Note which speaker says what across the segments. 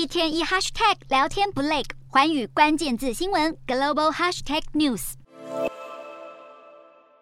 Speaker 1: 一天一 hashtag 聊天不累，环宇关键字新闻 global hashtag news。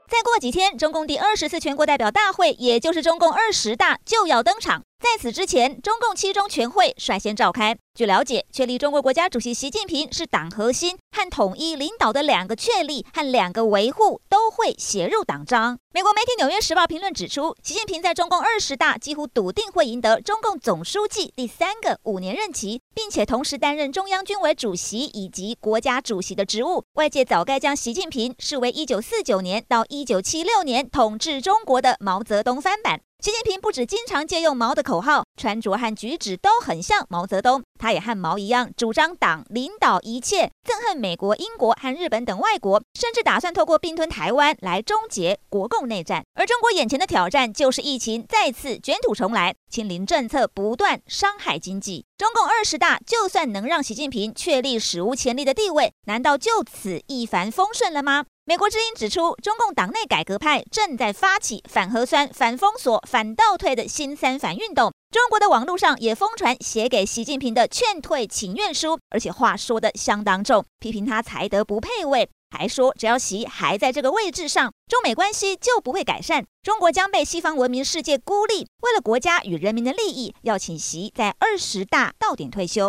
Speaker 2: 再过几天，中共第二十次全国代表大会，也就是中共二十大就要登场。在此之前，中共七中全会率先召开。据了解，确立中国国家主席习近平是党核心和统一领导的两个确立和两个维护都会写入党章。美国媒体《纽约时报》评论指出，习近平在中共二十大几乎笃定会赢得中共总书记第三个五年任期，并且同时担任中央军委主席以及国家主席的职务。外界早该将习近平视为一九四九年到一九七六年统治中国的毛泽东翻版。习近平不止经常借用毛的口号，穿着和举止都很像毛泽东。他也和毛一样，主张党领导一切，憎恨美国、英国和日本等外国，甚至打算透过并吞台湾来终结国共内战。而中国眼前的挑战就是疫情再次卷土重来，清零政策不断伤害经济。中共二十大就算能让习近平确立史无前例的地位，难道就此一帆风顺了吗？美国之音指出，中共党内改革派正在发起反核酸、反封锁、反倒退的新三反运动。中国的网络上也疯传写给习近平的劝退请愿书，而且话说得相当重，批评他才德不配位，还说只要习还在这个位置上，中美关系就不会改善，中国将被西方文明世界孤立。为了国家与人民的利益，要请习在二十大到点退休。